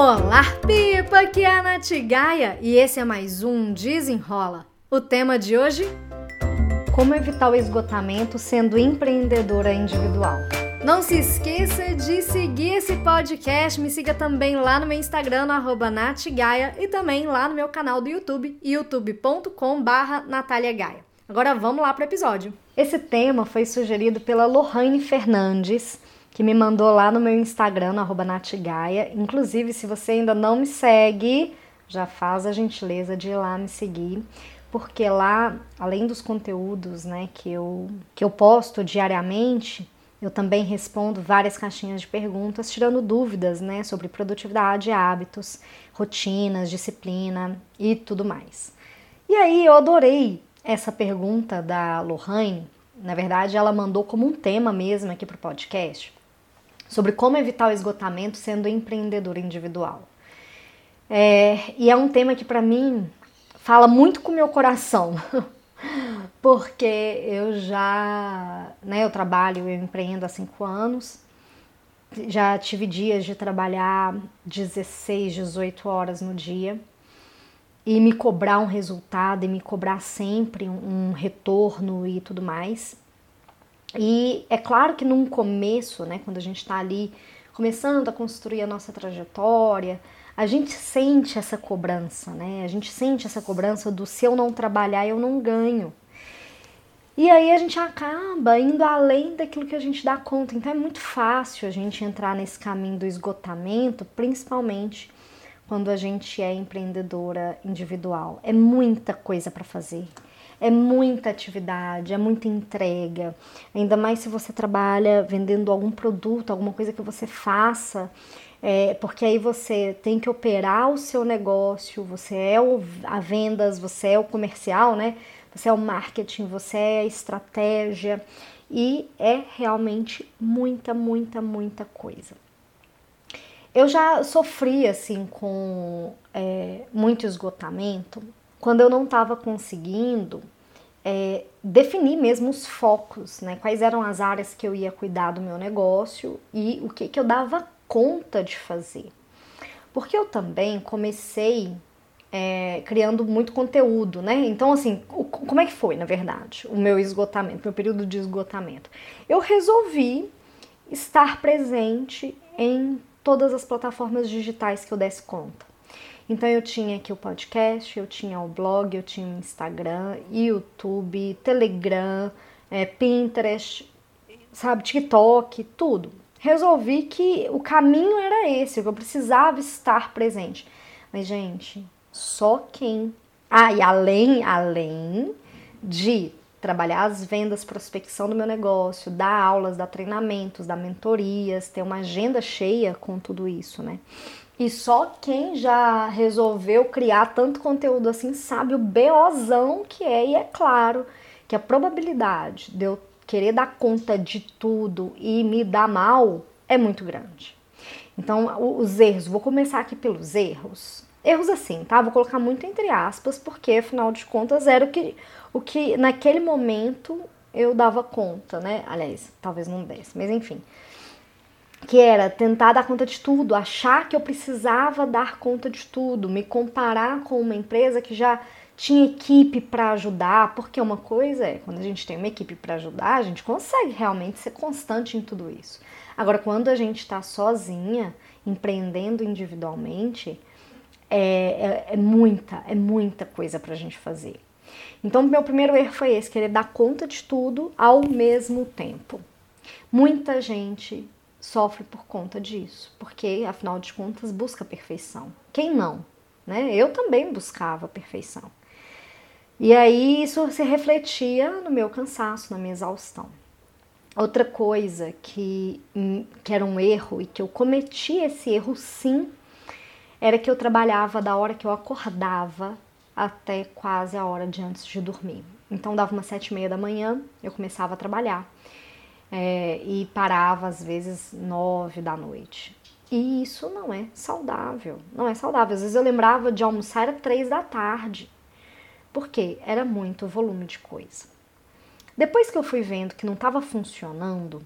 Olá, Pipa! Aqui é a Nath Gaia e esse é mais um Desenrola. O tema de hoje? Como evitar o esgotamento sendo empreendedora individual. Não se esqueça de seguir esse podcast, me siga também lá no meu Instagram, no arroba natgaia, e também lá no meu canal do YouTube, youtube.com barra. Agora vamos lá para o episódio. Esse tema foi sugerido pela Lohane Fernandes, que me mandou lá no meu Instagram, no arroba natgaia. Inclusive, se você ainda não me segue, já faz a gentileza de ir lá me seguir, porque lá, além dos conteúdos né, que, eu, que eu posto diariamente, eu também respondo várias caixinhas de perguntas, tirando dúvidas né, sobre produtividade, hábitos, rotinas, disciplina e tudo mais. E aí eu adorei essa pergunta da Lohane. Na verdade, ela mandou como um tema mesmo aqui para o podcast sobre como evitar o esgotamento sendo empreendedor individual. É, e é um tema que para mim fala muito com o meu coração. porque eu já, né, eu trabalho, eu empreendo há cinco anos, já tive dias de trabalhar 16, 18 horas no dia e me cobrar um resultado e me cobrar sempre um, um retorno e tudo mais. E é claro que num começo, né, quando a gente está ali começando a construir a nossa trajetória, a gente sente essa cobrança, né? A gente sente essa cobrança do se eu não trabalhar, eu não ganho. E aí a gente acaba indo além daquilo que a gente dá conta. Então é muito fácil a gente entrar nesse caminho do esgotamento, principalmente quando a gente é empreendedora individual. É muita coisa para fazer. É muita atividade, é muita entrega. Ainda mais se você trabalha vendendo algum produto, alguma coisa que você faça é, porque aí você tem que operar o seu negócio, você é o, a vendas, você é o comercial, né? Você é o marketing, você é a estratégia e é realmente muita, muita, muita coisa. Eu já sofri assim com é, muito esgotamento quando eu não estava conseguindo é, definir mesmo os focos, né? Quais eram as áreas que eu ia cuidar do meu negócio e o que, que eu dava conta de fazer. Porque eu também comecei é, criando muito conteúdo, né? Então, assim, o, como é que foi, na verdade, o meu esgotamento, meu período de esgotamento? Eu resolvi estar presente em todas as plataformas digitais que eu desse conta. Então eu tinha aqui o podcast, eu tinha o blog, eu tinha o Instagram, YouTube, Telegram, é, Pinterest, sabe, TikTok, tudo resolvi que o caminho era esse, que eu precisava estar presente. Mas, gente, só quem. Ah, e além, além de trabalhar as vendas, prospecção do meu negócio, dar aulas, dar treinamentos, dar mentorias, ter uma agenda cheia com tudo isso, né? E só quem já resolveu criar tanto conteúdo assim sabe o beozão que é, e é claro que a probabilidade de eu querer dar conta de tudo e me dar mal é muito grande. Então, os erros, vou começar aqui pelos erros. Erros assim, tá? Vou colocar muito entre aspas, porque afinal de contas era o que, o que naquele momento eu dava conta, né? Aliás, talvez não desse, mas enfim. Que era tentar dar conta de tudo, achar que eu precisava dar conta de tudo, me comparar com uma empresa que já tinha equipe para ajudar, porque uma coisa é, quando a gente tem uma equipe para ajudar, a gente consegue realmente ser constante em tudo isso. Agora, quando a gente está sozinha, empreendendo individualmente, é, é, é, muita, é muita coisa para a gente fazer. Então, meu primeiro erro foi esse, querer dar conta de tudo ao mesmo tempo. Muita gente sofre por conta disso, porque afinal de contas busca perfeição. Quem não? Né? Eu também buscava perfeição. E aí isso se refletia no meu cansaço, na minha exaustão. Outra coisa que, hum, que era um erro e que eu cometi esse erro sim, era que eu trabalhava da hora que eu acordava até quase a hora de antes de dormir. Então dava umas sete e meia da manhã, eu começava a trabalhar é, e parava às vezes nove da noite. E isso não é saudável, não é saudável. Às vezes eu lembrava de almoçar às três da tarde porque era muito volume de coisa. Depois que eu fui vendo que não estava funcionando,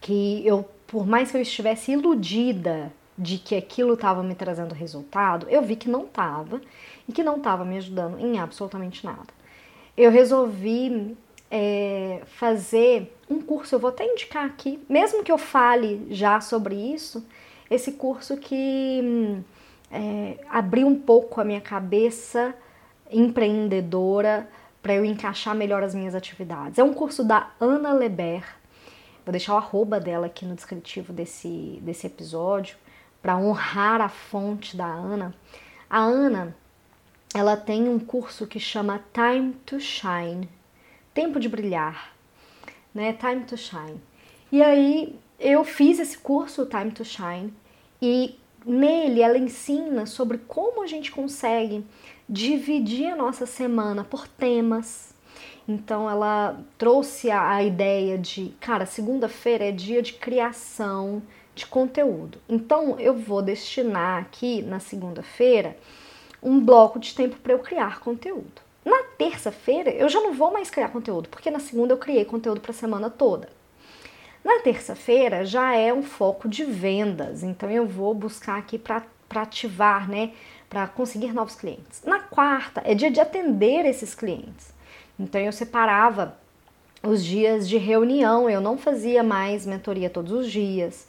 que eu, por mais que eu estivesse iludida de que aquilo estava me trazendo resultado, eu vi que não estava e que não estava me ajudando em absolutamente nada. Eu resolvi é, fazer um curso, eu vou até indicar aqui, mesmo que eu fale já sobre isso, esse curso que é, abriu um pouco a minha cabeça empreendedora para eu encaixar melhor as minhas atividades. É um curso da Ana Leber. Vou deixar o arroba dela aqui no descritivo desse, desse episódio para honrar a fonte da Ana. A Ana, ela tem um curso que chama Time to Shine, tempo de brilhar, né? Time to Shine. E aí eu fiz esse curso Time to Shine e nele ela ensina sobre como a gente consegue dividir a nossa semana por temas. Então ela trouxe a, a ideia de, cara, segunda-feira é dia de criação de conteúdo. Então eu vou destinar aqui na segunda-feira um bloco de tempo para eu criar conteúdo. Na terça-feira eu já não vou mais criar conteúdo, porque na segunda eu criei conteúdo para a semana toda. Na terça-feira já é um foco de vendas, então eu vou buscar aqui para ativar, né, para conseguir novos clientes. Na quarta é dia de atender esses clientes. Então eu separava os dias de reunião, eu não fazia mais mentoria todos os dias.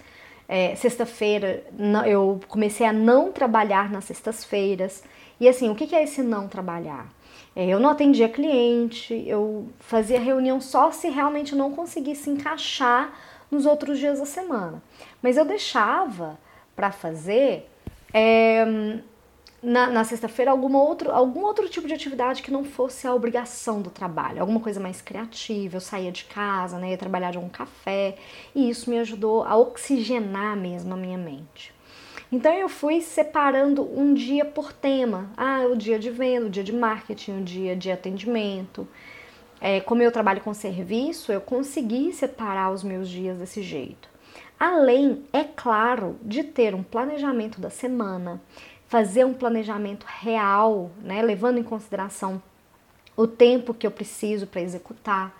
É, Sexta-feira eu comecei a não trabalhar nas sextas-feiras. E assim, o que é esse não trabalhar? É, eu não atendia cliente, eu fazia reunião só se realmente não conseguisse encaixar nos outros dias da semana. Mas eu deixava para fazer é, na, na sexta-feira algum outro, algum outro tipo de atividade que não fosse a obrigação do trabalho, alguma coisa mais criativa. Eu saía de casa, né, ia trabalhar de um café e isso me ajudou a oxigenar mesmo a minha mente. Então eu fui separando um dia por tema. Ah, o dia de venda, o dia de marketing, o dia de atendimento. É, como eu trabalho com serviço, eu consegui separar os meus dias desse jeito. Além, é claro, de ter um planejamento da semana, fazer um planejamento real, né, levando em consideração o tempo que eu preciso para executar.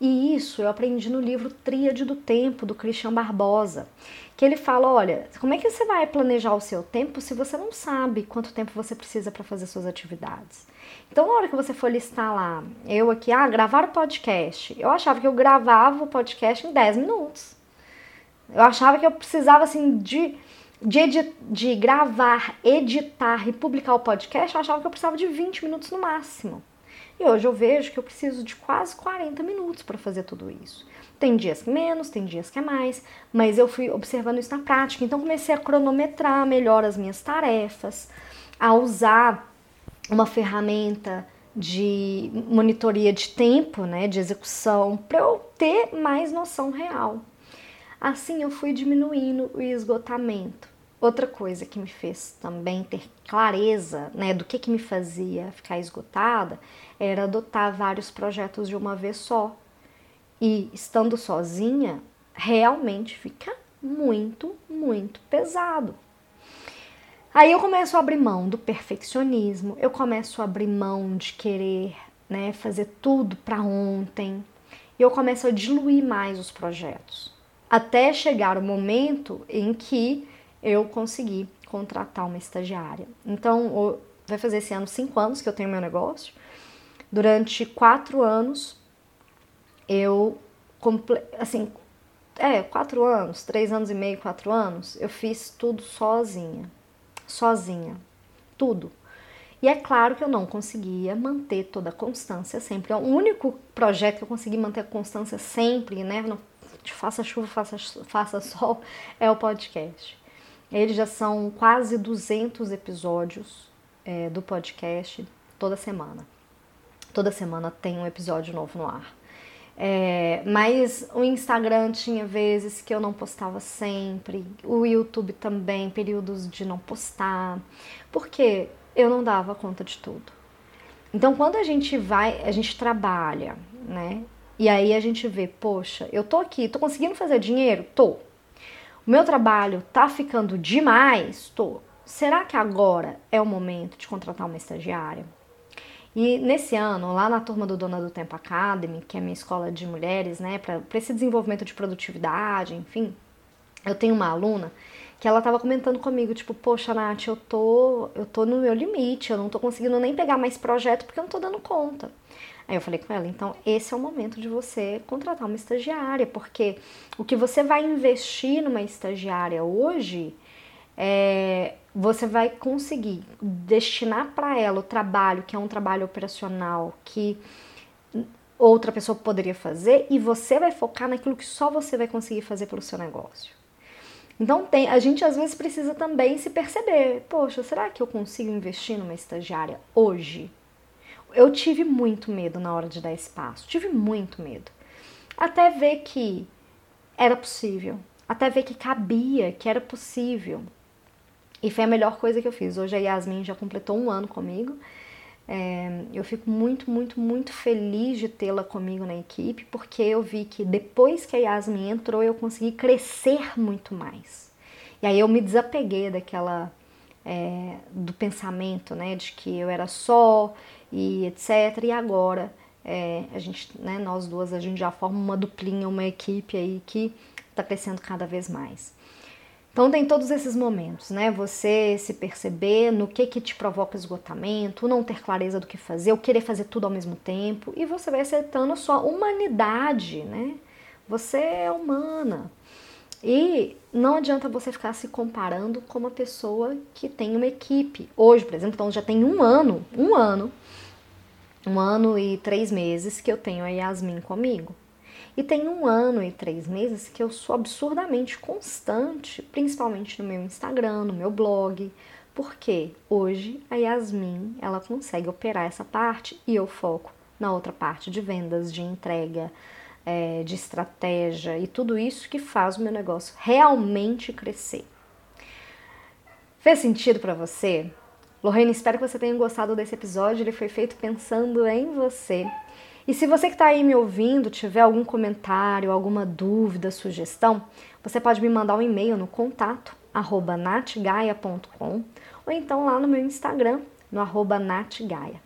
E isso eu aprendi no livro Tríade do Tempo, do Christian Barbosa, que ele fala: olha, como é que você vai planejar o seu tempo se você não sabe quanto tempo você precisa para fazer suas atividades? Então, na hora que você for listar lá, eu aqui, ah, gravar o podcast, eu achava que eu gravava o podcast em 10 minutos. Eu achava que eu precisava, assim, de, de, de gravar, editar e publicar o podcast, eu achava que eu precisava de 20 minutos no máximo. E hoje eu vejo que eu preciso de quase 40 minutos para fazer tudo isso. Tem dias que menos, tem dias que é mais, mas eu fui observando isso na prática, então comecei a cronometrar melhor as minhas tarefas, a usar uma ferramenta de monitoria de tempo, né, de execução, para eu ter mais noção real. Assim eu fui diminuindo o esgotamento. Outra coisa que me fez também ter clareza né, do que, que me fazia ficar esgotada era adotar vários projetos de uma vez só. E estando sozinha, realmente fica muito, muito pesado. Aí eu começo a abrir mão do perfeccionismo, eu começo a abrir mão de querer né, fazer tudo para ontem, e eu começo a diluir mais os projetos, até chegar o momento em que eu consegui contratar uma estagiária. Então, vai fazer esse ano cinco anos que eu tenho meu negócio. Durante quatro anos, eu, assim, é, quatro anos, três anos e meio, quatro anos, eu fiz tudo sozinha sozinha, tudo. E é claro que eu não conseguia manter toda a constância sempre. O único projeto que eu consegui manter a constância sempre, né? Não, faça chuva, faça, faça sol, é o podcast. Eles já são quase 200 episódios é, do podcast toda semana. Toda semana tem um episódio novo no ar. É, mas o Instagram tinha vezes que eu não postava sempre, o YouTube também, períodos de não postar, porque eu não dava conta de tudo. Então, quando a gente vai, a gente trabalha, né? E aí a gente vê, poxa, eu tô aqui, tô conseguindo fazer dinheiro? Tô. O meu trabalho tá ficando demais? Tô. Será que agora é o momento de contratar uma estagiária? E nesse ano, lá na turma do Dona do Tempo Academy, que é minha escola de mulheres, né, para esse desenvolvimento de produtividade, enfim, eu tenho uma aluna que ela tava comentando comigo, tipo, poxa, Nath, eu tô, eu tô no meu limite, eu não tô conseguindo nem pegar mais projeto porque eu não tô dando conta. Aí eu falei com ela, então esse é o momento de você contratar uma estagiária, porque o que você vai investir numa estagiária hoje, é, você vai conseguir destinar para ela o trabalho, que é um trabalho operacional, que outra pessoa poderia fazer, e você vai focar naquilo que só você vai conseguir fazer pelo seu negócio. Então tem, a gente às vezes precisa também se perceber, poxa, será que eu consigo investir numa estagiária hoje? Eu tive muito medo na hora de dar espaço, tive muito medo. Até ver que era possível, até ver que cabia, que era possível. E foi a melhor coisa que eu fiz. Hoje a Yasmin já completou um ano comigo. É, eu fico muito, muito, muito feliz de tê-la comigo na equipe, porque eu vi que depois que a Yasmin entrou, eu consegui crescer muito mais. E aí eu me desapeguei daquela. É, do pensamento, né, de que eu era só, e etc. E agora é, a gente, né, nós duas, a gente já forma uma duplinha, uma equipe aí que está crescendo cada vez mais. Então tem todos esses momentos, né? Você se perceber no que que te provoca esgotamento, não ter clareza do que fazer, ou querer fazer tudo ao mesmo tempo, e você vai aceitando a sua humanidade, né? Você é humana. E não adianta você ficar se comparando com uma pessoa que tem uma equipe. Hoje, por exemplo, então já tem um ano, um ano um ano e três meses que eu tenho a Yasmin comigo. E tem um ano e três meses que eu sou absurdamente constante, principalmente no meu Instagram, no meu blog, porque hoje a Yasmin ela consegue operar essa parte e eu foco na outra parte de vendas, de entrega, é, de estratégia e tudo isso que faz o meu negócio realmente crescer. Fez sentido para você? Lorraine, espero que você tenha gostado desse episódio. Ele foi feito pensando em você. E se você que está aí me ouvindo tiver algum comentário, alguma dúvida, sugestão, você pode me mandar um e-mail no contato natgaia.com ou então lá no meu Instagram, no arroba natgaia.